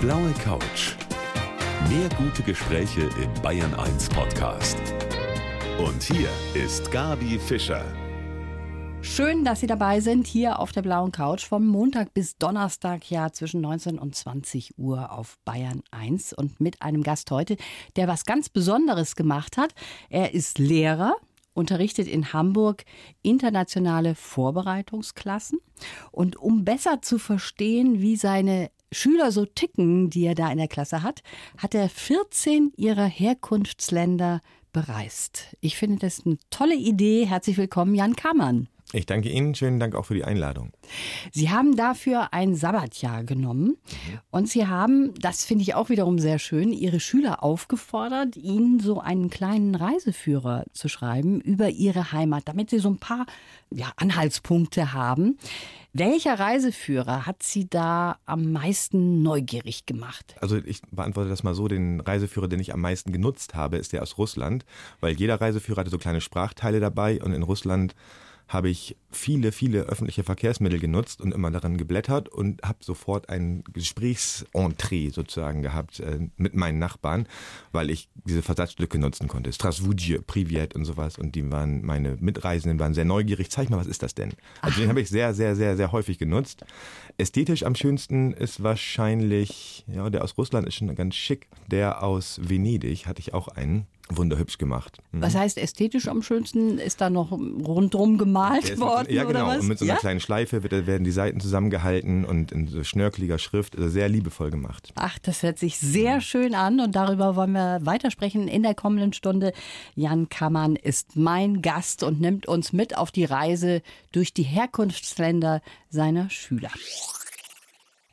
blaue Couch. Mehr gute Gespräche im Bayern 1 Podcast. Und hier ist Gabi Fischer. Schön, dass Sie dabei sind hier auf der blauen Couch vom Montag bis Donnerstag ja zwischen 19 und 20 Uhr auf Bayern 1 und mit einem Gast heute, der was ganz Besonderes gemacht hat. Er ist Lehrer, unterrichtet in Hamburg internationale Vorbereitungsklassen und um besser zu verstehen, wie seine Schüler so ticken, die er da in der Klasse hat, hat er 14 ihrer Herkunftsländer bereist. Ich finde das eine tolle Idee. Herzlich willkommen, Jan Kammann. Ich danke Ihnen. Schönen Dank auch für die Einladung. Sie haben dafür ein Sabbatjahr genommen und Sie haben, das finde ich auch wiederum sehr schön, Ihre Schüler aufgefordert, Ihnen so einen kleinen Reiseführer zu schreiben über Ihre Heimat, damit Sie so ein paar ja, Anhaltspunkte haben. Welcher Reiseführer hat Sie da am meisten neugierig gemacht? Also ich beantworte das mal so, den Reiseführer, den ich am meisten genutzt habe, ist der aus Russland, weil jeder Reiseführer hatte so kleine Sprachteile dabei und in Russland habe ich viele, viele öffentliche Verkehrsmittel genutzt und immer daran geblättert und habe sofort ein Gesprächsentrée sozusagen gehabt äh, mit meinen Nachbarn, weil ich diese Versatzstücke nutzen konnte. Strasvudje, Privet und sowas. Und die waren, meine Mitreisenden waren sehr neugierig. Zeig mal, was ist das denn? Also Ach. den habe ich sehr, sehr, sehr, sehr häufig genutzt. Ästhetisch am schönsten ist wahrscheinlich, ja, der aus Russland ist schon ganz schick. Der aus Venedig hatte ich auch einen wunderhübsch gemacht. Mhm. Was heißt ästhetisch am schönsten? Ist da noch rundrum gemalt worden? Mit, ja, genau. Oder was? Und mit so einer ja? kleinen Schleife wird, werden die Seiten zusammengehalten und in so schnörkeliger Schrift, also sehr liebevoll gemacht. Ach, das hört sich sehr mhm. schön an und darüber wollen wir weitersprechen in der kommenden Stunde. Jan Kammann ist mein Gast und nimmt uns mit auf die Reise durch die Herkunftsländer seiner Schüler.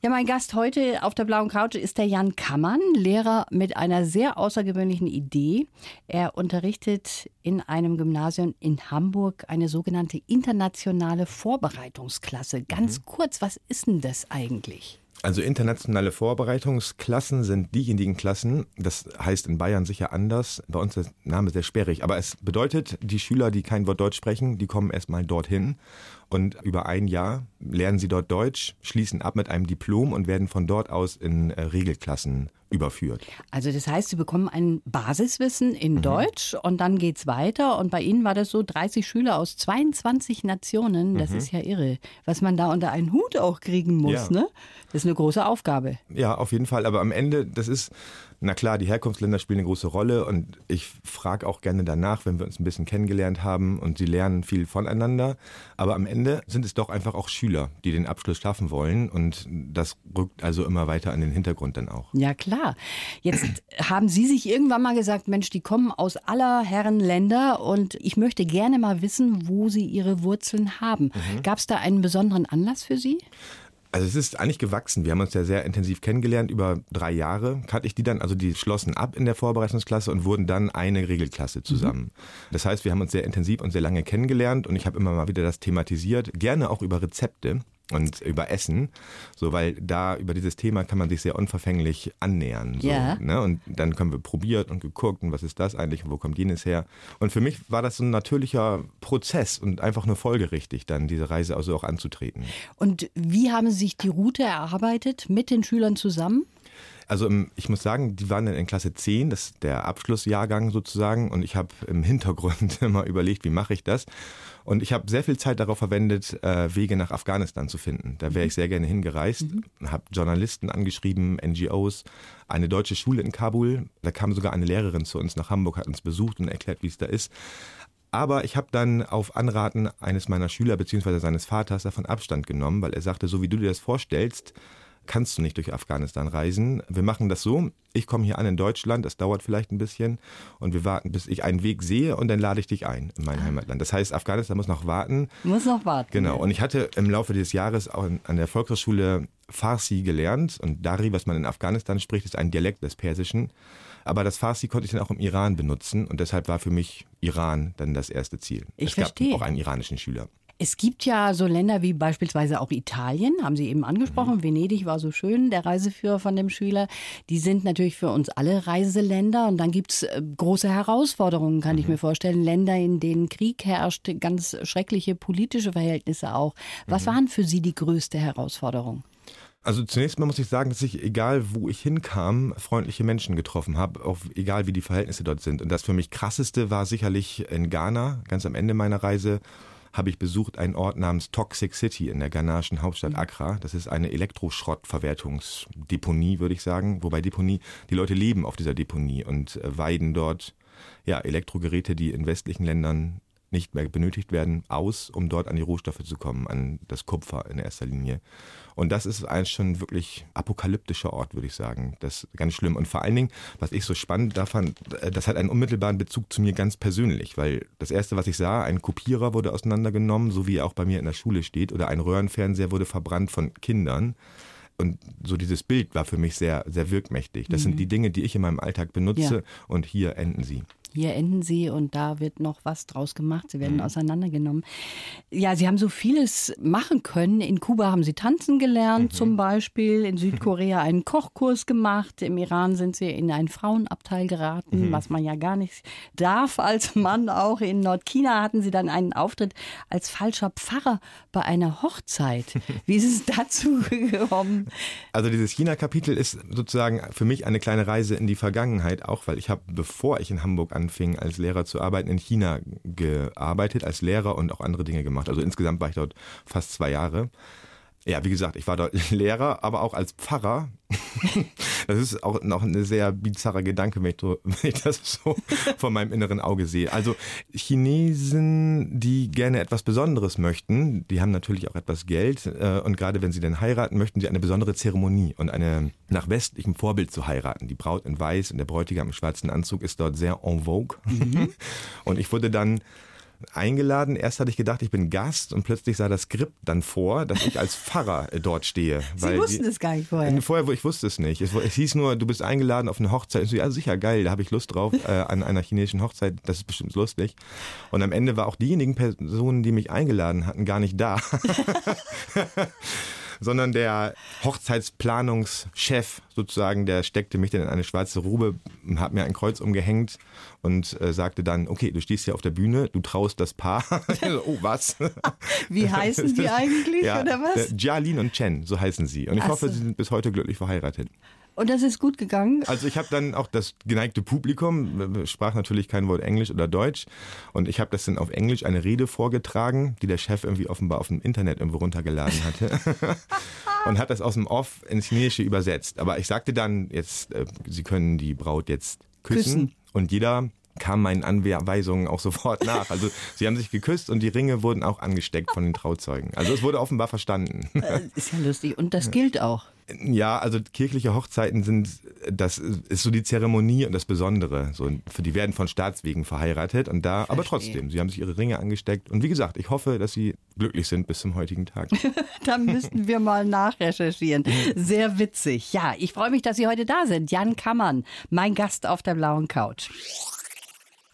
Ja, mein Gast heute auf der blauen Couch ist der Jan Kammann, Lehrer mit einer sehr außergewöhnlichen Idee. Er unterrichtet in einem Gymnasium in Hamburg eine sogenannte internationale Vorbereitungsklasse. Ganz mhm. kurz, was ist denn das eigentlich? Also internationale Vorbereitungsklassen sind diejenigen Klassen, das heißt in Bayern sicher anders, bei uns ist der Name sehr sperrig, aber es bedeutet, die Schüler, die kein Wort Deutsch sprechen, die kommen erstmal dorthin und über ein Jahr lernen sie dort Deutsch, schließen ab mit einem Diplom und werden von dort aus in äh, Regelklassen überführt. Also das heißt, sie bekommen ein Basiswissen in mhm. Deutsch und dann geht's weiter. Und bei Ihnen war das so 30 Schüler aus 22 Nationen. Das mhm. ist ja irre, was man da unter einen Hut auch kriegen muss. Ja. Ne? Das ist eine große Aufgabe. Ja, auf jeden Fall. Aber am Ende, das ist na klar, die Herkunftsländer spielen eine große Rolle und ich frage auch gerne danach, wenn wir uns ein bisschen kennengelernt haben und sie lernen viel voneinander. Aber am Ende sind es doch einfach auch Schüler, die den Abschluss schaffen wollen und das rückt also immer weiter an den Hintergrund dann auch. Ja klar. Jetzt haben Sie sich irgendwann mal gesagt, Mensch, die kommen aus aller Herren Länder und ich möchte gerne mal wissen, wo sie ihre Wurzeln haben. Mhm. Gab es da einen besonderen Anlass für Sie? Also es ist eigentlich gewachsen. Wir haben uns ja sehr intensiv kennengelernt. Über drei Jahre hatte ich die dann, also die schlossen ab in der Vorbereitungsklasse und wurden dann eine Regelklasse zusammen. Mhm. Das heißt, wir haben uns sehr intensiv und sehr lange kennengelernt und ich habe immer mal wieder das thematisiert, gerne auch über Rezepte und über Essen, so weil da über dieses Thema kann man sich sehr unverfänglich annähern. So, ja. ne? Und dann können wir probiert und geguckt und was ist das eigentlich und wo kommt jenes her. Und für mich war das so ein natürlicher Prozess und einfach nur folgerichtig, dann diese Reise also auch anzutreten. Und wie haben Sie sich die Route erarbeitet mit den Schülern zusammen? Also ich muss sagen, die waren dann in Klasse 10, das ist der Abschlussjahrgang sozusagen. Und ich habe im Hintergrund immer überlegt, wie mache ich das. Und ich habe sehr viel Zeit darauf verwendet, äh, Wege nach Afghanistan zu finden. Da wäre ich sehr gerne hingereist, mhm. habe Journalisten angeschrieben, NGOs, eine deutsche Schule in Kabul. Da kam sogar eine Lehrerin zu uns nach Hamburg, hat uns besucht und erklärt, wie es da ist. Aber ich habe dann auf Anraten eines meiner Schüler bzw. seines Vaters davon Abstand genommen, weil er sagte, so wie du dir das vorstellst, kannst du nicht durch Afghanistan reisen. Wir machen das so, ich komme hier an in Deutschland, das dauert vielleicht ein bisschen und wir warten, bis ich einen Weg sehe und dann lade ich dich ein in mein ah. Heimatland. Das heißt, Afghanistan muss noch warten. Muss noch warten. Genau. Und ich hatte im Laufe des Jahres auch an der Volkshochschule Farsi gelernt und Dari, was man in Afghanistan spricht, ist ein Dialekt des Persischen. Aber das Farsi konnte ich dann auch im Iran benutzen und deshalb war für mich Iran dann das erste Ziel. Ich es verstehe. gab auch einen iranischen Schüler. Es gibt ja so Länder wie beispielsweise auch Italien, haben Sie eben angesprochen. Mhm. Venedig war so schön, der Reiseführer von dem Schüler. Die sind natürlich für uns alle Reiseländer. Und dann gibt's äh, große Herausforderungen, kann mhm. ich mir vorstellen. Länder, in denen Krieg herrscht, ganz schreckliche politische Verhältnisse auch. Was mhm. waren für Sie die größte Herausforderung? Also zunächst mal muss ich sagen, dass ich, egal wo ich hinkam, freundliche Menschen getroffen habe, auch egal wie die Verhältnisse dort sind. Und das für mich krasseste war sicherlich in Ghana, ganz am Ende meiner Reise, habe ich besucht einen Ort namens Toxic City in der ghanaischen Hauptstadt mhm. Accra. Das ist eine Elektroschrottverwertungsdeponie, würde ich sagen. Wobei Deponie, die Leute leben auf dieser Deponie und äh, weiden dort ja, Elektrogeräte, die in westlichen Ländern nicht mehr benötigt werden, aus, um dort an die Rohstoffe zu kommen, an das Kupfer in erster Linie. Und das ist ein schon wirklich apokalyptischer Ort, würde ich sagen. Das ist ganz schlimm. Und vor allen Dingen, was ich so spannend da fand, äh, das hat einen unmittelbaren Bezug zu mir ganz persönlich, weil das erste, was ich sah, ein Kopierer wurde auseinandergenommen, so wie er auch bei mir in der Schule steht, oder ein Röhrenfernseher wurde verbrannt von Kindern. Und so dieses Bild war für mich sehr, sehr wirkmächtig. Das mhm. sind die Dinge, die ich in meinem Alltag benutze ja. und hier enden sie hier enden sie und da wird noch was draus gemacht. Sie werden mhm. auseinandergenommen. Ja, sie haben so vieles machen können. In Kuba haben sie tanzen gelernt, mhm. zum Beispiel. In Südkorea einen Kochkurs gemacht. Im Iran sind sie in einen Frauenabteil geraten, mhm. was man ja gar nicht darf als Mann. Auch in Nordchina hatten sie dann einen Auftritt als falscher Pfarrer bei einer Hochzeit. Wie ist es dazu gekommen? Also dieses China-Kapitel ist sozusagen für mich eine kleine Reise in die Vergangenheit, auch weil ich habe, bevor ich in Hamburg an anfing, als Lehrer zu arbeiten, in China gearbeitet, als Lehrer und auch andere Dinge gemacht. Also insgesamt war ich dort fast zwei Jahre. Ja, wie gesagt, ich war dort Lehrer, aber auch als Pfarrer. Das ist auch noch ein sehr bizarrer Gedanke, wenn ich, wenn ich das so vor meinem inneren Auge sehe. Also Chinesen, die gerne etwas Besonderes möchten, die haben natürlich auch etwas Geld äh, und gerade wenn sie dann heiraten, möchten sie eine besondere Zeremonie und eine nach westlichem Vorbild zu heiraten. Die Braut in weiß und der Bräutigam im schwarzen Anzug ist dort sehr en vogue. Mhm. Und ich wurde dann eingeladen. Erst hatte ich gedacht, ich bin Gast und plötzlich sah das Skript dann vor, dass ich als Pfarrer äh, dort stehe. Sie wussten es gar nicht vorher. Vorher, ich wusste es nicht. Es, es, hieß nur, du bist eingeladen auf eine Hochzeit. Ich so, ja, sicher, geil, da habe ich Lust drauf, äh, an einer chinesischen Hochzeit. Das ist bestimmt lustig. Und am Ende war auch diejenigen Personen, die mich eingeladen hatten, gar nicht da. sondern der Hochzeitsplanungschef sozusagen, der steckte mich dann in eine schwarze Robe, hat mir ein Kreuz umgehängt und äh, sagte dann, okay, du stehst hier auf der Bühne, du traust das Paar. oh, was? Wie heißen die eigentlich ja, oder was? Jialin und Chen, so heißen sie. Und ich Ach hoffe, so. sie sind bis heute glücklich verheiratet. Und das ist gut gegangen? Also ich habe dann auch das geneigte Publikum, sprach natürlich kein Wort Englisch oder Deutsch. Und ich habe das dann auf Englisch eine Rede vorgetragen, die der Chef irgendwie offenbar auf dem Internet irgendwo runtergeladen hatte. und hat das aus dem Off ins Chinesische übersetzt. Aber ich sagte dann, jetzt, äh, Sie können die Braut jetzt küssen. küssen. Und jeder kam meinen Anweisungen auch sofort nach. Also sie haben sich geküsst und die Ringe wurden auch angesteckt von den Trauzeugen. Also es wurde offenbar verstanden. Äh, ist ja lustig. Und das gilt auch. Ja, also kirchliche Hochzeiten sind, das ist so die Zeremonie und das Besondere. So, für die werden von Staatswegen verheiratet und da, aber trotzdem, sie haben sich ihre Ringe angesteckt und wie gesagt, ich hoffe, dass sie glücklich sind bis zum heutigen Tag. da müssten wir mal nachrecherchieren. Sehr witzig. Ja, ich freue mich, dass Sie heute da sind. Jan Kammern, mein Gast auf der blauen Couch.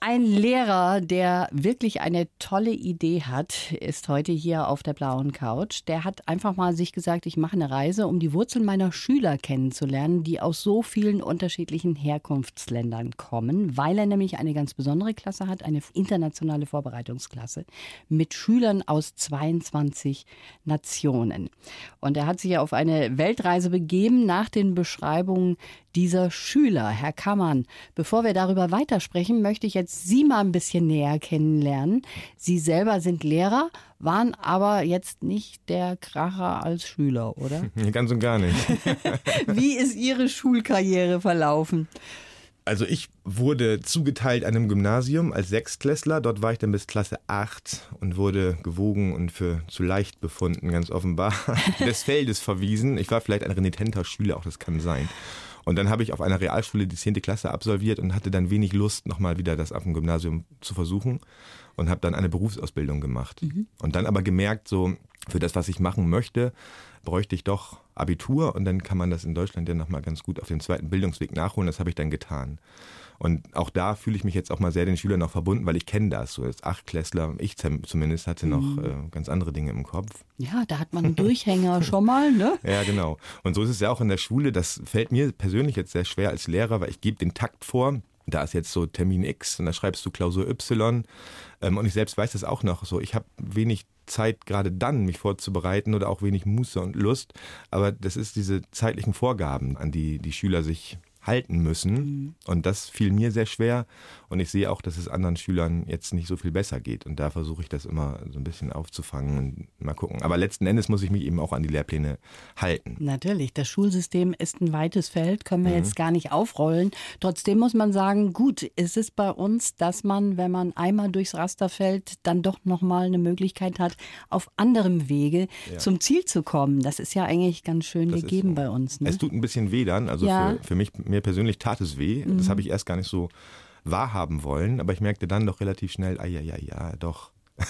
Ein Lehrer, der wirklich eine tolle Idee hat, ist heute hier auf der blauen Couch. Der hat einfach mal sich gesagt, ich mache eine Reise, um die Wurzeln meiner Schüler kennenzulernen, die aus so vielen unterschiedlichen Herkunftsländern kommen, weil er nämlich eine ganz besondere Klasse hat, eine internationale Vorbereitungsklasse mit Schülern aus 22 Nationen. Und er hat sich auf eine Weltreise begeben nach den Beschreibungen dieser Schüler. Herr Kammern, bevor wir darüber weitersprechen, möchte ich jetzt Sie mal ein bisschen näher kennenlernen. Sie selber sind Lehrer, waren aber jetzt nicht der Kracher als Schüler, oder? Ganz und gar nicht. Wie ist Ihre Schulkarriere verlaufen? Also ich wurde zugeteilt einem Gymnasium als Sechstklässler. Dort war ich dann bis Klasse 8 und wurde gewogen und für zu leicht befunden, ganz offenbar, des Feldes verwiesen. Ich war vielleicht ein renitenter Schüler, auch das kann sein. Und dann habe ich auf einer Realschule die 10. Klasse absolviert und hatte dann wenig Lust, nochmal wieder das auf dem Gymnasium zu versuchen und habe dann eine Berufsausbildung gemacht. Mhm. Und dann aber gemerkt, so für das, was ich machen möchte, bräuchte ich doch Abitur und dann kann man das in Deutschland ja nochmal ganz gut auf dem zweiten Bildungsweg nachholen. Das habe ich dann getan. Und auch da fühle ich mich jetzt auch mal sehr den Schülern noch verbunden, weil ich kenne das. So als Achtklässler, ich zumindest hatte noch mhm. äh, ganz andere Dinge im Kopf. Ja, da hat man einen Durchhänger schon mal, ne? Ja, genau. Und so ist es ja auch in der Schule. Das fällt mir persönlich jetzt sehr schwer als Lehrer, weil ich gebe den Takt vor da ist jetzt so Termin X und da schreibst du Klausur Y. Ähm, und ich selbst weiß das auch noch so. Ich habe wenig Zeit gerade dann, mich vorzubereiten oder auch wenig Muße und Lust. Aber das ist diese zeitlichen Vorgaben, an die die Schüler sich halten müssen. Mhm. Und das fiel mir sehr schwer. Und ich sehe auch, dass es anderen Schülern jetzt nicht so viel besser geht. Und da versuche ich das immer so ein bisschen aufzufangen und mal gucken. Aber letzten Endes muss ich mich eben auch an die Lehrpläne halten. Natürlich, das Schulsystem ist ein weites Feld, können wir mhm. jetzt gar nicht aufrollen. Trotzdem muss man sagen, gut, ist es bei uns, dass man, wenn man einmal durchs Raster fällt, dann doch nochmal eine Möglichkeit hat, auf anderem Wege ja. zum Ziel zu kommen. Das ist ja eigentlich ganz schön das gegeben so. bei uns. Ne? Es tut ein bisschen weh dann. Also ja. für, für mich mir persönlich tat es weh. Mhm. Das habe ich erst gar nicht so wahrhaben wollen, aber ich merkte dann doch relativ schnell, ah ja, ja, ja, doch.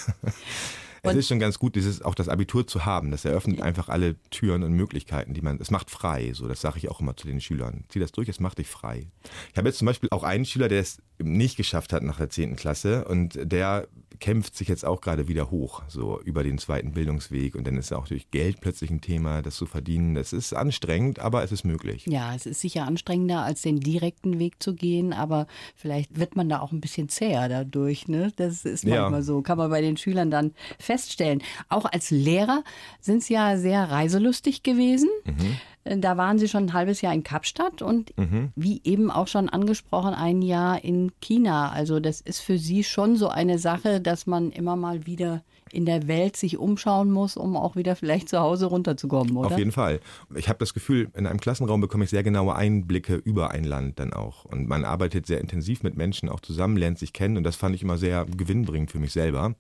es ist schon ganz gut, dieses, auch das Abitur zu haben. Das eröffnet einfach alle Türen und Möglichkeiten, die man, es macht frei. So, das sage ich auch immer zu den Schülern. Zieh das durch, es macht dich frei. Ich habe jetzt zum Beispiel auch einen Schüler, der es nicht geschafft hat nach der 10. Klasse und der kämpft sich jetzt auch gerade wieder hoch, so über den zweiten Bildungsweg. Und dann ist auch durch Geld plötzlich ein Thema, das zu verdienen. Das ist anstrengend, aber es ist möglich. Ja, es ist sicher anstrengender, als den direkten Weg zu gehen, aber vielleicht wird man da auch ein bisschen zäher dadurch. Ne? Das ist manchmal ja. so, kann man bei den Schülern dann feststellen. Auch als Lehrer sind sie ja sehr reiselustig gewesen. Mhm. Da waren Sie schon ein halbes Jahr in Kapstadt und mhm. wie eben auch schon angesprochen, ein Jahr in China. Also das ist für Sie schon so eine Sache, dass man immer mal wieder in der Welt sich umschauen muss, um auch wieder vielleicht zu Hause runterzukommen, oder? Auf jeden Fall. Ich habe das Gefühl, in einem Klassenraum bekomme ich sehr genaue Einblicke über ein Land dann auch. Und man arbeitet sehr intensiv mit Menschen auch zusammen, lernt sich kennen und das fand ich immer sehr gewinnbringend für mich selber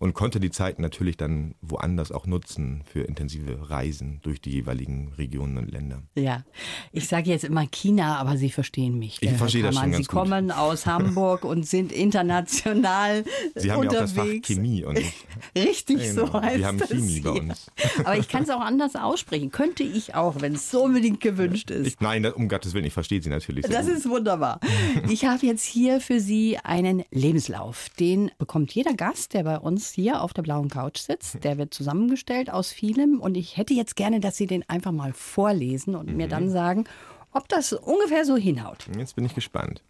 und konnte die Zeit natürlich dann woanders auch nutzen für intensive Reisen durch die jeweiligen Regionen und Länder. Ja, ich sage jetzt immer China, aber Sie verstehen mich. Ich verstehe das schon ganz Sie kommen aus Hamburg und sind international Sie haben unterwegs. ja auch das Fach Chemie und ich Richtig, genau. so heißt Wir haben Chemie bei uns. Aber ich kann es auch anders aussprechen. Könnte ich auch, wenn es so unbedingt gewünscht ist. Ich, nein, um Gottes Willen, ich verstehe Sie natürlich. Das gut. ist wunderbar. Ich habe jetzt hier für Sie einen Lebenslauf. Den bekommt jeder Gast, der bei uns hier auf der blauen Couch sitzt. Der wird zusammengestellt aus vielem. Und ich hätte jetzt gerne, dass Sie den einfach mal vorlesen und mhm. mir dann sagen, ob das ungefähr so hinhaut. Jetzt bin ich gespannt.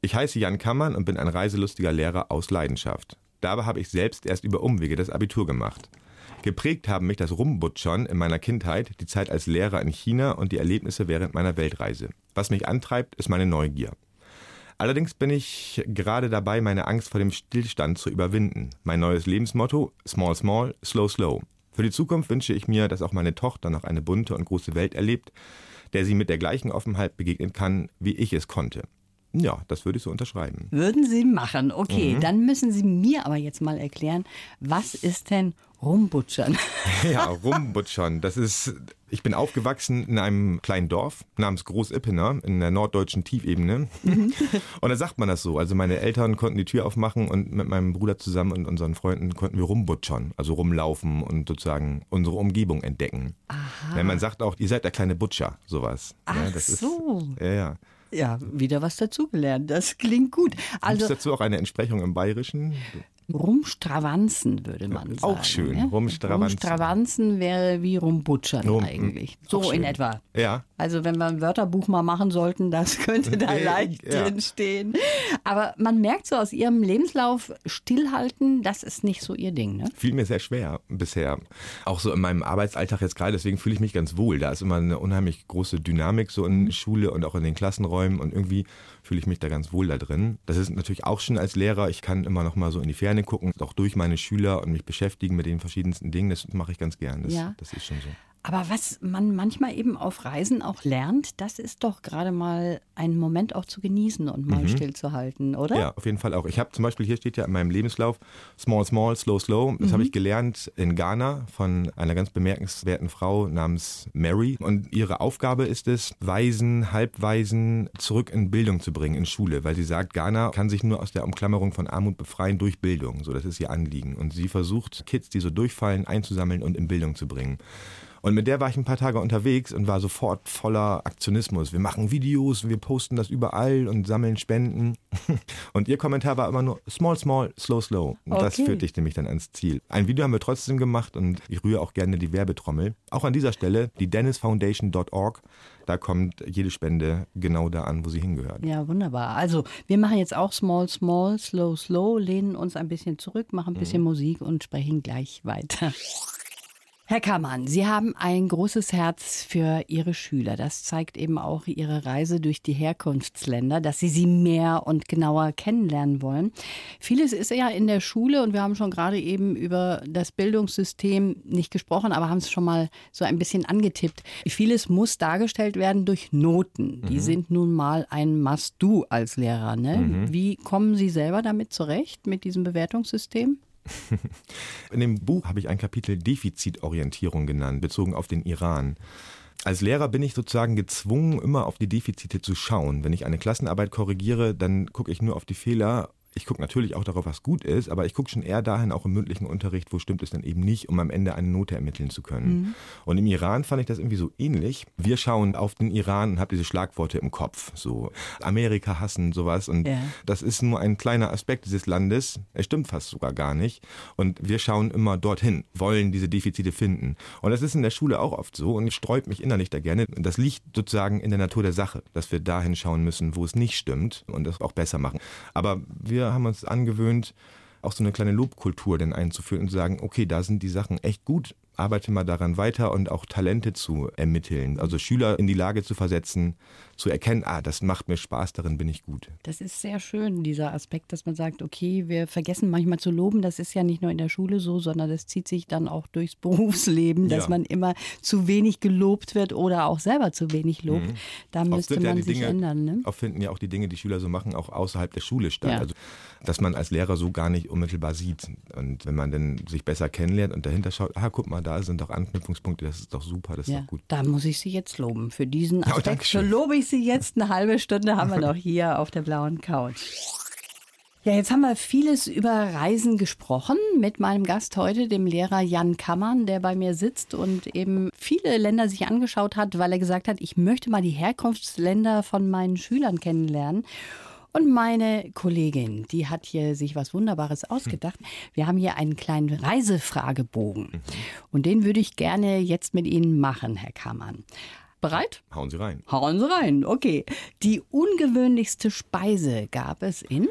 Ich heiße Jan Kammern und bin ein reiselustiger Lehrer aus Leidenschaft. Dabei habe ich selbst erst über Umwege das Abitur gemacht. Geprägt haben mich das Rumbutschern in meiner Kindheit, die Zeit als Lehrer in China und die Erlebnisse während meiner Weltreise. Was mich antreibt, ist meine Neugier. Allerdings bin ich gerade dabei, meine Angst vor dem Stillstand zu überwinden. Mein neues Lebensmotto: Small, small, slow, slow. Für die Zukunft wünsche ich mir, dass auch meine Tochter noch eine bunte und große Welt erlebt, der sie mit der gleichen Offenheit begegnen kann, wie ich es konnte. Ja, das würde ich so unterschreiben. Würden Sie machen. Okay, mhm. dann müssen Sie mir aber jetzt mal erklären, was ist denn Rumbutschern? Ja, Rumbutschern. Das ist, ich bin aufgewachsen in einem kleinen Dorf namens Großippener in der norddeutschen Tiefebene. Mhm. Und da sagt man das so. Also meine Eltern konnten die Tür aufmachen und mit meinem Bruder zusammen und unseren Freunden konnten wir rumbutschern. Also rumlaufen und sozusagen unsere Umgebung entdecken. Aha. Ja, man sagt auch, ihr seid der kleine Butcher, sowas. Ach ja, das so. Ist, ja, ja. Ja, wieder was dazugelernt. Das klingt gut. Also, Gibt es dazu auch eine Entsprechung im Bayerischen? Rumstravanzen, würde man sagen. Auch schön, ne? Rumstravanzen. Rumstravanzen wäre wie Rumbutschern Rum, eigentlich. So in etwa. Ja. Also wenn wir ein Wörterbuch mal machen sollten, das könnte da leicht ja. drin stehen. Aber man merkt so aus Ihrem Lebenslauf, stillhalten, das ist nicht so Ihr Ding, ne? Fiel mir sehr schwer bisher. Auch so in meinem Arbeitsalltag jetzt gerade, deswegen fühle ich mich ganz wohl. Da ist immer eine unheimlich große Dynamik so in mhm. Schule und auch in den Klassenräumen und irgendwie fühle ich mich da ganz wohl da drin. Das ist natürlich auch schon als Lehrer, ich kann immer noch mal so in die Ferne gucken, auch durch meine Schüler und mich beschäftigen mit den verschiedensten Dingen. Das mache ich ganz gern. Das, ja. das ist schon so. Aber was man manchmal eben auf Reisen auch lernt, das ist doch gerade mal einen Moment auch zu genießen und mal mhm. stillzuhalten, oder? Ja, auf jeden Fall auch. Ich habe zum Beispiel, hier steht ja in meinem Lebenslauf, Small, Small, Slow, Slow. Das mhm. habe ich gelernt in Ghana von einer ganz bemerkenswerten Frau namens Mary. Und ihre Aufgabe ist es, Waisen, Halbwaisen zurück in Bildung zu bringen, in Schule. Weil sie sagt, Ghana kann sich nur aus der Umklammerung von Armut befreien durch Bildung. So, das ist ihr Anliegen. Und sie versucht, Kids, die so durchfallen, einzusammeln und in Bildung zu bringen. Und mit der war ich ein paar Tage unterwegs und war sofort voller Aktionismus. Wir machen Videos, wir posten das überall und sammeln Spenden. Und ihr Kommentar war immer nur small, small, slow, slow. Und Das Okay. führte dich nämlich dann ans Ziel. Ein Video haben wir trotzdem gemacht und ich rühre auch gerne die Werbetrommel. Auch an dieser Stelle die dennisfoundation.org. Da kommt jede Spende genau da an, wo sie hingehört. Ja, wunderbar. Also, wir machen jetzt auch Small, Small, Slow, Slow, lehnen uns ein bisschen zurück, machen ein bisschen Musik und sprechen gleich weiter. Herr Kammann, Sie haben ein großes Herz für Ihre Schüler. Das zeigt eben auch Ihre Reise durch die Herkunftsländer, dass Sie sie mehr und genauer kennenlernen wollen. Vieles ist ja in der Schule und wir haben schon gerade eben über das Bildungssystem nicht gesprochen, aber haben es schon mal so ein bisschen angetippt. Vieles muss dargestellt werden durch Noten. Die sind nun mal ein Must-Do als Lehrer. Ne? Wie kommen Sie selber damit zurecht, mit diesem Bewertungssystem? In dem Buch habe ich ein Kapitel Defizitorientierung genannt, bezogen auf den Iran. Als Lehrer bin ich sozusagen gezwungen, immer auf die Defizite zu schauen. Wenn ich eine Klassenarbeit korrigiere, dann gucke ich nur auf die Fehler. Ich gucke natürlich auch darauf, was gut ist, aber ich gucke schon eher dahin, auch im mündlichen Unterricht, wo stimmt es dann eben nicht, um am Ende eine Note ermitteln zu können. Und im Iran fand ich das irgendwie so ähnlich. Wir schauen auf den Iran und haben diese Schlagworte im Kopf, so Amerika hassen, sowas. Und Ja. das ist nur ein kleiner Aspekt dieses Landes. Es stimmt fast sogar gar nicht. Und wir schauen immer dorthin, wollen diese Defizite finden. Und das ist in der Schule auch oft so und sträubt mich innerlich da gerne. Das liegt sozusagen in der Natur der Sache, dass wir dahin schauen müssen, wo es nicht stimmt und das auch besser machen. Aber wir haben uns angewöhnt, auch so eine kleine Lobkultur denn einzuführen und zu sagen, okay, da sind die Sachen echt gut, arbeite mal daran weiter und auch Talente zu ermitteln. Also Schüler in die Lage zu versetzen, zu erkennen, ah, das macht mir Spaß, darin bin ich gut. Das ist sehr schön, dieser Aspekt, dass man sagt, okay, wir vergessen manchmal zu loben. Das ist ja nicht nur in der Schule so, sondern das zieht sich dann auch durchs Berufsleben, dass Ja. man immer zu wenig gelobt wird oder auch selber zu wenig lobt. Da Oft müsste ja man die sich Dinge, ändern. Ne? Oft finden ja auch die Dinge, die Schüler so machen, auch außerhalb der Schule statt. Ja. Also, dass man als Lehrer so gar nicht unmittelbar sieht. Und wenn man dann sich besser kennenlernt und dahinter schaut, ah, guck mal, da sind doch Anknüpfungspunkte, das ist doch super, das ist Ja, doch gut. da muss ich Sie jetzt loben. Für diesen Ja, Aspekt schön. lobe ich Sie jetzt. Eine halbe Stunde haben wir noch hier auf der blauen Couch. Ja, jetzt haben wir vieles über Reisen gesprochen mit meinem Gast heute, dem Lehrer Jan Kammern, der bei mir sitzt und eben viele Länder sich angeschaut hat, weil er gesagt hat, ich möchte mal die Herkunftsländer von meinen Schülern kennenlernen. Und meine Kollegin, die hat hier sich was Wunderbares ausgedacht. Wir haben hier einen kleinen Reisefragebogen. Und den würde ich gerne jetzt mit Ihnen machen, Herr Kammern. Bereit? Hauen Sie rein. Hauen Sie rein. Okay. Die ungewöhnlichste Speise gab es in?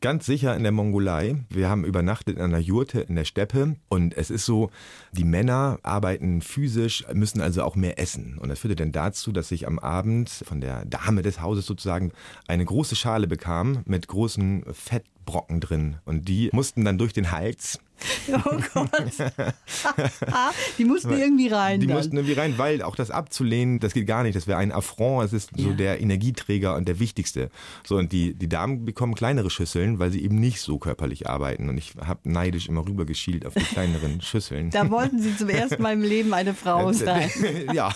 Ganz sicher in der Mongolei. Wir haben übernachtet in einer Jurte in der Steppe und es ist so, die Männer arbeiten physisch, müssen also auch mehr essen. Und das führte dann dazu, dass ich am Abend von der Dame des Hauses sozusagen eine große Schale bekam mit großen Fettbrocken drin. Und die mussten dann durch den Hals. Oh Gott. die mussten irgendwie rein. Die dann. mussten irgendwie rein, weil auch das abzulehnen, das geht gar nicht. Das wäre ein Affront. Es ist so Ja. der Energieträger und der wichtigste. So, und die, die Damen bekommen kleinere Schüsseln, weil sie eben nicht so körperlich arbeiten. Und ich habe neidisch immer rüber geschielt auf die kleineren Schüsseln. da wollten Sie zum ersten Mal im Leben eine Frau sein. ja,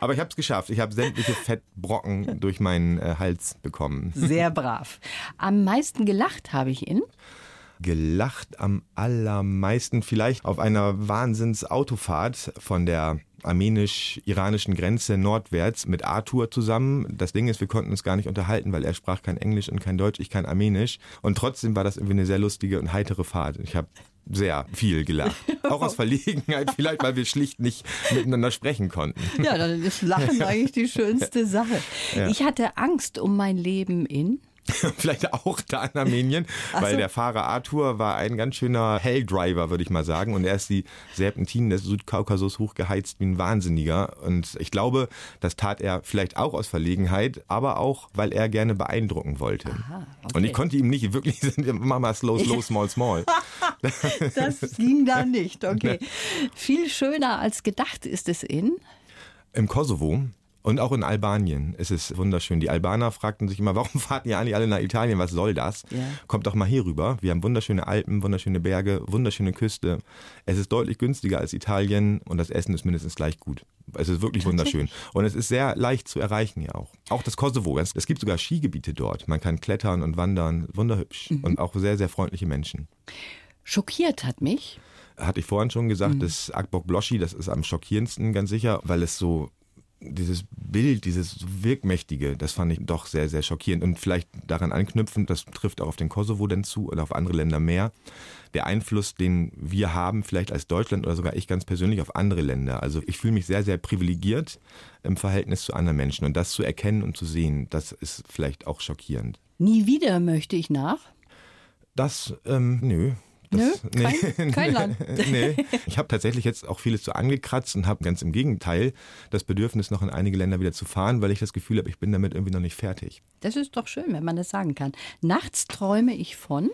aber ich habe es geschafft. Ich habe sämtliche Fettbrocken durch meinen äh, Hals bekommen. Sehr brav. Am meisten gelacht habe ich in. Gelacht am allermeisten vielleicht auf einer Wahnsinnsautofahrt von der armenisch-iranischen Grenze nordwärts mit Arthur zusammen. Das Ding ist, wir konnten uns gar nicht unterhalten, weil er sprach kein Englisch und kein Deutsch, ich kein Armenisch. Und trotzdem war das irgendwie eine sehr lustige und heitere Fahrt. Ich habe sehr viel gelacht. Auch aus Verlegenheit, vielleicht, weil wir schlicht nicht miteinander sprechen konnten. Ja, dann ist Lachen eigentlich die schönste Sache. Ich hatte Angst um mein Leben in. Vielleicht auch da in Armenien, weil so. der Fahrer Arthur war ein ganz schöner Helldriver, würde ich mal sagen. Und er ist die Serpentinen des Südkaukasus hochgeheizt wie ein Wahnsinniger. Und ich glaube, das tat er vielleicht auch aus Verlegenheit, aber auch, weil er gerne beeindrucken wollte. okay. Und ich konnte ihm nicht wirklich, mach mal slow, slow, small, small. Das ging da nicht. Okay. Viel schöner als gedacht ist es in. Im Kosovo und auch in Albanien ist es wunderschön. Die Albaner fragten sich immer, warum fahren ihr eigentlich alle nach Italien? Was soll das? Ja. Kommt doch mal hier rüber. Wir haben wunderschöne Alpen, wunderschöne Berge, wunderschöne Küste. Es ist deutlich günstiger als Italien und das Essen ist mindestens gleich gut. Es ist wirklich wunderschön. Und es ist sehr leicht zu erreichen hier auch. Auch das Kosovo. Es, es gibt sogar Skigebiete dort. Man kann klettern und wandern. Wunderhübsch. Und auch sehr, sehr freundliche Menschen. Schockiert hat mich. hatte ich vorhin schon gesagt, mhm. das Akbok Bloschi, das ist am schockierendsten ganz sicher, weil es so dieses Bild, dieses Wirkmächtige, das fand ich doch sehr, sehr schockierend. Und vielleicht daran anknüpfend, das trifft auch auf den Kosovo denn zu oder auf andere Länder mehr, der Einfluss, den wir haben, vielleicht als Deutschland oder sogar ich ganz persönlich auf andere Länder. Also ich fühle mich sehr, sehr privilegiert im Verhältnis zu anderen Menschen. Und das zu erkennen und zu sehen, das ist vielleicht auch schockierend. Nie wieder möchte ich nach? Das, ähm, nö, das, Nö, kein, kein Land. nee. Ich habe tatsächlich jetzt auch vieles so angekratzt und habe ganz im Gegenteil das Bedürfnis, noch in einige Länder wieder zu fahren, weil ich das Gefühl habe, ich bin damit irgendwie noch nicht fertig. Das ist doch schön, wenn man das sagen kann. Nachts träume ich von?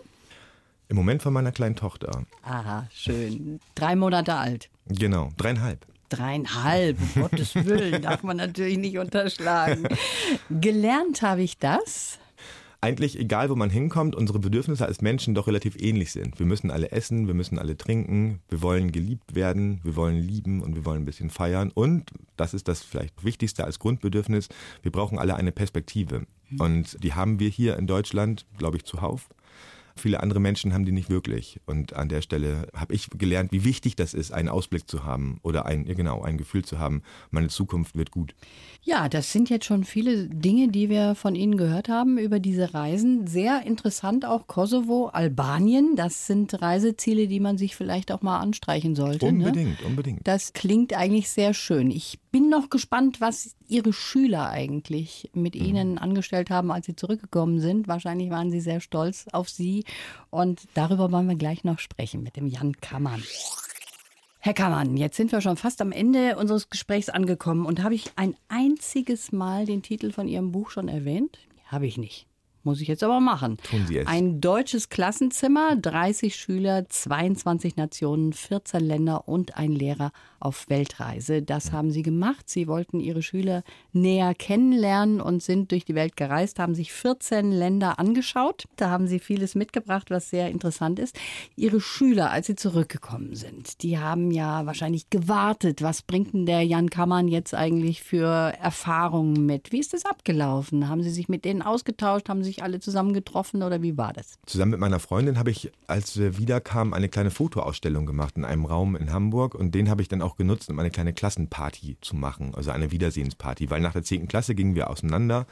Im Moment von meiner kleinen Tochter. Aha, schön. Drei Monate alt. Genau, dreieinhalb. Dreieinhalb, um Gottes Willen, darf man natürlich nicht unterschlagen. Gelernt habe ich das eigentlich, egal wo man hinkommt, unsere Bedürfnisse als Menschen doch relativ ähnlich sind. Wir müssen alle essen, wir müssen alle trinken, wir wollen geliebt werden, wir wollen lieben und wir wollen ein bisschen feiern. Und, das ist das vielleicht Wichtigste als Grundbedürfnis, wir brauchen alle eine Perspektive. Mhm. Und die haben wir hier in Deutschland, glaube ich, zuhauf. Viele andere Menschen haben die nicht wirklich. Und an der Stelle habe ich gelernt, wie wichtig das ist, einen Ausblick zu haben oder ein, genau, ein Gefühl zu haben, meine Zukunft wird gut. Ja, das sind jetzt schon viele Dinge, die wir von Ihnen gehört haben über diese Reisen. Sehr interessant auch Kosovo, Albanien. Das sind Reiseziele, die man sich vielleicht auch mal anstreichen sollte. Ne? Unbedingt, ne? unbedingt. Das klingt eigentlich sehr schön. Ich bin noch gespannt, was Ihre Schüler eigentlich mit mhm. Ihnen angestellt haben, als Sie zurückgekommen sind. Wahrscheinlich waren Sie sehr stolz auf Sie. Und darüber wollen wir gleich noch sprechen mit dem Jan Kammann. Herr Kammann, jetzt sind wir schon fast am Ende unseres Gesprächs angekommen und habe ich ein einziges Mal den Titel von Ihrem Buch schon erwähnt? Habe ich nicht. Muss ich jetzt aber machen. Tun Sie es. Ein deutsches Klassenzimmer, 30 Schüler, 22 Nationen, 14 Länder und ein Lehrer auf Weltreise. Das haben Sie gemacht. Sie wollten Ihre Schüler näher kennenlernen und sind durch die Welt gereist, haben sich 14 Länder angeschaut. Da haben Sie vieles mitgebracht, was sehr interessant ist. Ihre Schüler, als sie zurückgekommen sind, die haben ja wahrscheinlich gewartet. Was bringt denn der Jan Kammann jetzt eigentlich für Erfahrungen mit? Wie ist das abgelaufen? Haben Sie sich mit denen ausgetauscht? Haben sich sich alle zusammen getroffen oder wie war das? Zusammen mit meiner Freundin habe ich, als wir wiederkamen, eine kleine Fotoausstellung gemacht in einem Raum in Hamburg und den habe ich dann auch genutzt, um eine kleine Klassenparty zu machen, also eine Wiedersehensparty, weil nach der 10. Klasse gingen wir auseinander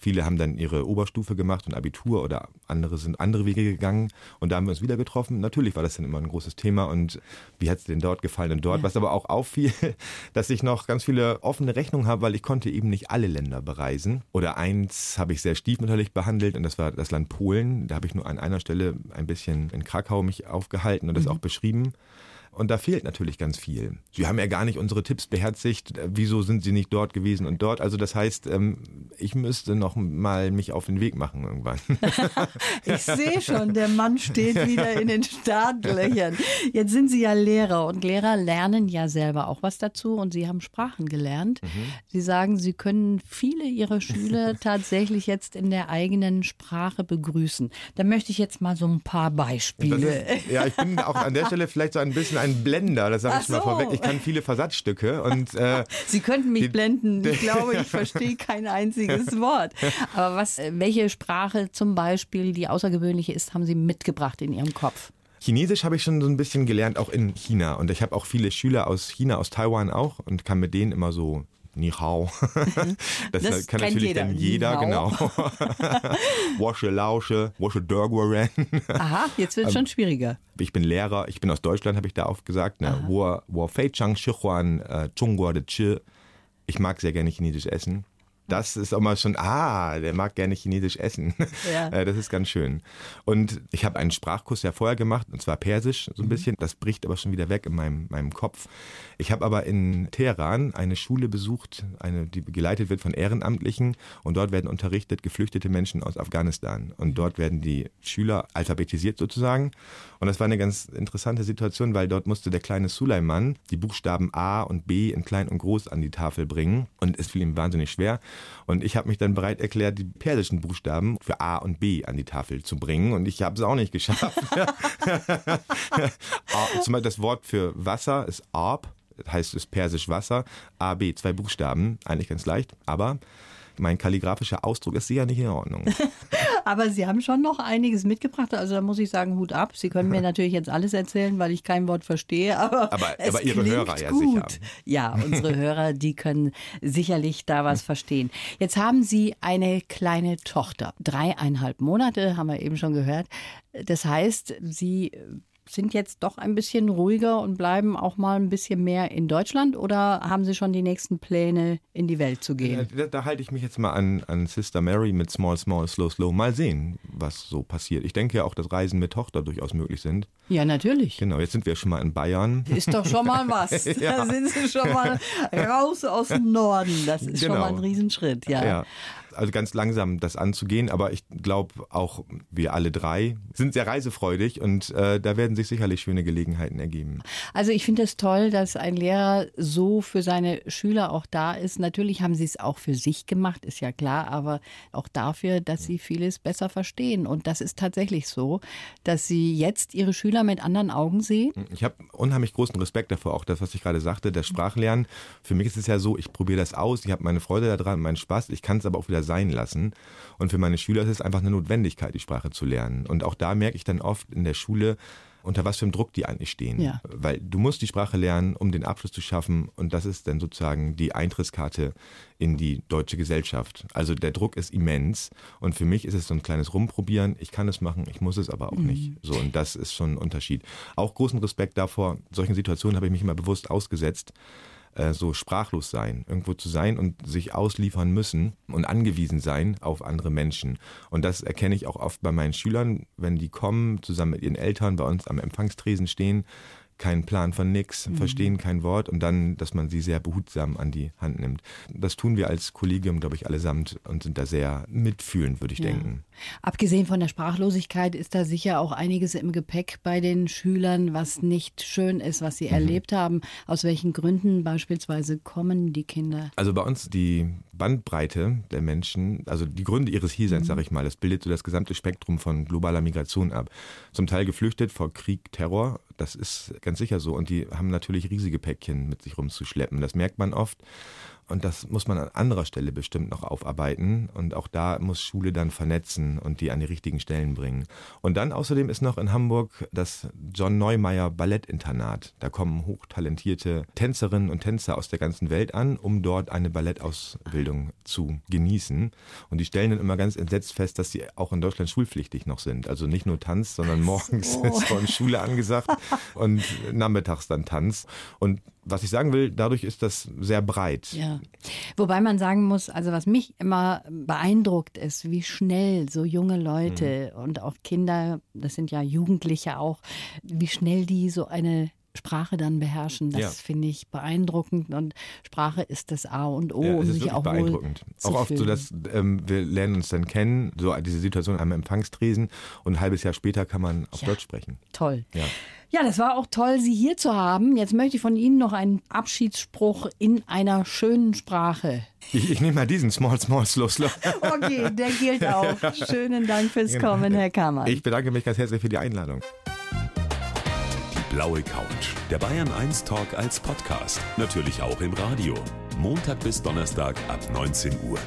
Viele haben dann ihre Oberstufe gemacht und Abitur oder andere sind andere Wege gegangen und da haben wir uns wieder getroffen. Natürlich war das dann immer ein großes Thema und wie hat es denn dort gefallen und dort, ja. was aber auch auffiel, dass ich noch ganz viele offene Rechnungen habe, weil ich konnte eben nicht alle Länder bereisen. Oder eins habe ich sehr stiefmütterlich behandelt und das war das Land Polen. Da habe ich nur an einer Stelle ein bisschen in Krakau mich aufgehalten und das mhm. auch beschrieben. Und da fehlt natürlich ganz viel. Sie haben ja gar nicht unsere Tipps beherzigt. Wieso sind Sie nicht dort gewesen und dort? Also das heißt, ähm, ich müsste noch mal mich auf den Weg machen irgendwann. ich sehe schon, der Mann steht wieder in den Startlöchern. Jetzt sind Sie ja Lehrer und Lehrer lernen ja selber auch was dazu und Sie haben Sprachen gelernt. Mhm. Sie sagen, Sie können viele Ihrer Schüler tatsächlich jetzt in der eigenen Sprache begrüßen. Da möchte ich jetzt mal so ein paar Beispiele. Ist, ja, ich bin auch an der Stelle vielleicht so ein bisschen ein Blender, das sage ich so. mal vorweg. Ich kann viele Versatzstücke und äh, Sie könnten mich die, blenden. Ich glaube, ich verstehe kein einziges Wort. Aber was, äh, welche Sprache zum Beispiel, die außergewöhnliche ist, haben Sie mitgebracht in Ihrem Kopf? Chinesisch habe ich schon so ein bisschen gelernt, auch in China. Und ich habe auch viele Schüler aus China, aus Taiwan auch und kann mit denen immer so Ni hao. Das, das kann natürlich jeder. dann jeder, genau. Wasche Lausche, Wasche Dörguaren. Aha, jetzt wird es schon schwieriger. Ich bin Lehrer, ich bin aus Deutschland, habe ich da oft gesagt. Ne? Wo, wo Fei Chang Shihuan, Zhongguo de Chi. Ich mag sehr gerne Chinesisch essen das ist auch mal schon, ah, der mag gerne chinesisch essen. Ja. Äh, das ist ganz schön. Und ich habe einen Sprachkurs ja vorher gemacht, und zwar Persisch so ein mhm. bisschen. Das bricht aber schon wieder weg in meinem, meinem Kopf. Ich habe aber in Teheran eine Schule besucht, eine, die geleitet wird von Ehrenamtlichen. Und dort werden unterrichtet geflüchtete Menschen aus Afghanistan. Und mhm. dort werden die Schüler alphabetisiert sozusagen. Und das war eine ganz interessante Situation, weil dort musste der kleine Suleiman die Buchstaben A und B in klein und groß an die Tafel bringen. Und es fiel ihm wahnsinnig schwer. Und ich habe mich dann bereit erklärt, die persischen Buchstaben für A und B an die Tafel zu bringen. Und ich habe es auch nicht geschafft. Zum Beispiel das Wort für Wasser ist Arb, heißt es persisch Wasser. A, B, zwei Buchstaben, eigentlich ganz leicht. Aber mein kalligraphischer Ausdruck ist sicher nicht in Ordnung. Aber Sie haben schon noch einiges mitgebracht. Also da muss ich sagen, Hut ab. Sie können mir natürlich jetzt alles erzählen, weil ich kein Wort verstehe. Aber, aber, es aber Ihre Hörer ja gut. sicher. Ja, unsere Hörer, die können sicherlich da was verstehen. Jetzt haben Sie eine kleine Tochter. Dreieinhalb Monate, haben wir eben schon gehört. Das heißt, Sie sind jetzt doch ein bisschen ruhiger und bleiben auch mal ein bisschen mehr in Deutschland oder haben Sie schon die nächsten Pläne, in die Welt zu gehen? Da, da halte ich mich jetzt mal an, an Sister Mary mit Small, Small, Slow, Slow. Mal sehen, was so passiert. Ich denke ja auch, dass Reisen mit Tochter durchaus möglich sind. Ja, natürlich. Genau, jetzt sind wir schon mal in Bayern. Ist doch schon mal was. ja. Da sind Sie schon mal raus aus dem Norden. Das ist genau. schon mal ein Riesenschritt, ja. ja also ganz langsam das anzugehen. Aber ich glaube auch wir alle drei sind sehr reisefreudig und äh, da werden sich sicherlich schöne Gelegenheiten ergeben. Also ich finde es toll, dass ein Lehrer so für seine Schüler auch da ist. Natürlich haben sie es auch für sich gemacht, ist ja klar, aber auch dafür, dass sie vieles besser verstehen. Und das ist tatsächlich so, dass sie jetzt ihre Schüler mit anderen Augen sehen. Ich habe unheimlich großen Respekt davor, auch das, was ich gerade sagte, das Sprachlernen. Für mich ist es ja so, ich probiere das aus, ich habe meine Freude daran, meinen Spaß, ich kann es aber auch wieder sein lassen. Und für meine Schüler ist es einfach eine Notwendigkeit, die Sprache zu lernen. Und auch da merke ich dann oft in der Schule, unter was für einem Druck die eigentlich stehen. Ja. Weil du musst die Sprache lernen, um den Abschluss zu schaffen. Und das ist dann sozusagen die Eintrittskarte in die deutsche Gesellschaft. Also der Druck ist immens. Und für mich ist es so ein kleines Rumprobieren. Ich kann es machen, ich muss es aber auch mhm. nicht. So, und das ist schon ein Unterschied. Auch großen Respekt davor. Solchen Situationen habe ich mich immer bewusst ausgesetzt äh, so sprachlos sein, irgendwo zu sein und sich ausliefern müssen und angewiesen sein auf andere Menschen. Und das erkenne ich auch oft bei meinen Schülern, wenn die kommen, zusammen mit ihren Eltern bei uns am Empfangstresen stehen keinen Plan von nix, mhm. verstehen kein Wort und dann, dass man sie sehr behutsam an die Hand nimmt. Das tun wir als Kollegium, glaube ich, allesamt und sind da sehr mitfühlend, würde ich ja. denken. Abgesehen von der Sprachlosigkeit ist da sicher auch einiges im Gepäck bei den Schülern, was nicht schön ist, was sie mhm. erlebt haben. Aus welchen Gründen beispielsweise kommen die Kinder? Also bei uns die Bandbreite der Menschen, also die Gründe ihres Hierseins, mhm. sage ich mal, das bildet so das gesamte Spektrum von globaler Migration ab. Zum Teil geflüchtet vor Krieg, Terror, das ist ganz sicher so. Und die haben natürlich riesige Päckchen mit sich rumzuschleppen. Das merkt man oft. Und das muss man an anderer Stelle bestimmt noch aufarbeiten. Und auch da muss Schule dann vernetzen und die an die richtigen Stellen bringen. Und dann außerdem ist noch in Hamburg das John Neumeier Ballettinternat. Da kommen hochtalentierte Tänzerinnen und Tänzer aus der ganzen Welt an, um dort eine Ballettausbildung zu genießen. Und die stellen dann immer ganz entsetzt fest, dass sie auch in Deutschland schulpflichtig noch sind. Also nicht nur Tanz, sondern morgens so. ist von Schule angesagt und nachmittags dann Tanz. Und was ich sagen will, dadurch ist das sehr breit. Ja. Wobei man sagen muss, also was mich immer beeindruckt ist, wie schnell so junge Leute mhm. und auch Kinder, das sind ja Jugendliche auch, wie schnell die so eine Sprache dann beherrschen. Das ja. finde ich beeindruckend und Sprache ist das A und O, ja, um sich auch beeindruckend. Auch oft so, dass ähm, wir lernen uns dann kennen, so diese Situation am Empfangstresen und ein halbes Jahr später kann man auf ja. Deutsch sprechen. Toll. Ja. Ja, das war auch toll, Sie hier zu haben. Jetzt möchte ich von Ihnen noch einen Abschiedsspruch in einer schönen Sprache. Ich, ich nehme mal diesen Small, Small, Slow, Slow. Okay, der gilt auch. Schönen Dank fürs genau. Kommen, Herr Kammer. Ich bedanke mich ganz herzlich für die Einladung. Die blaue Couch. Der Bayern 1 Talk als Podcast. Natürlich auch im Radio. Montag bis Donnerstag ab 19 Uhr.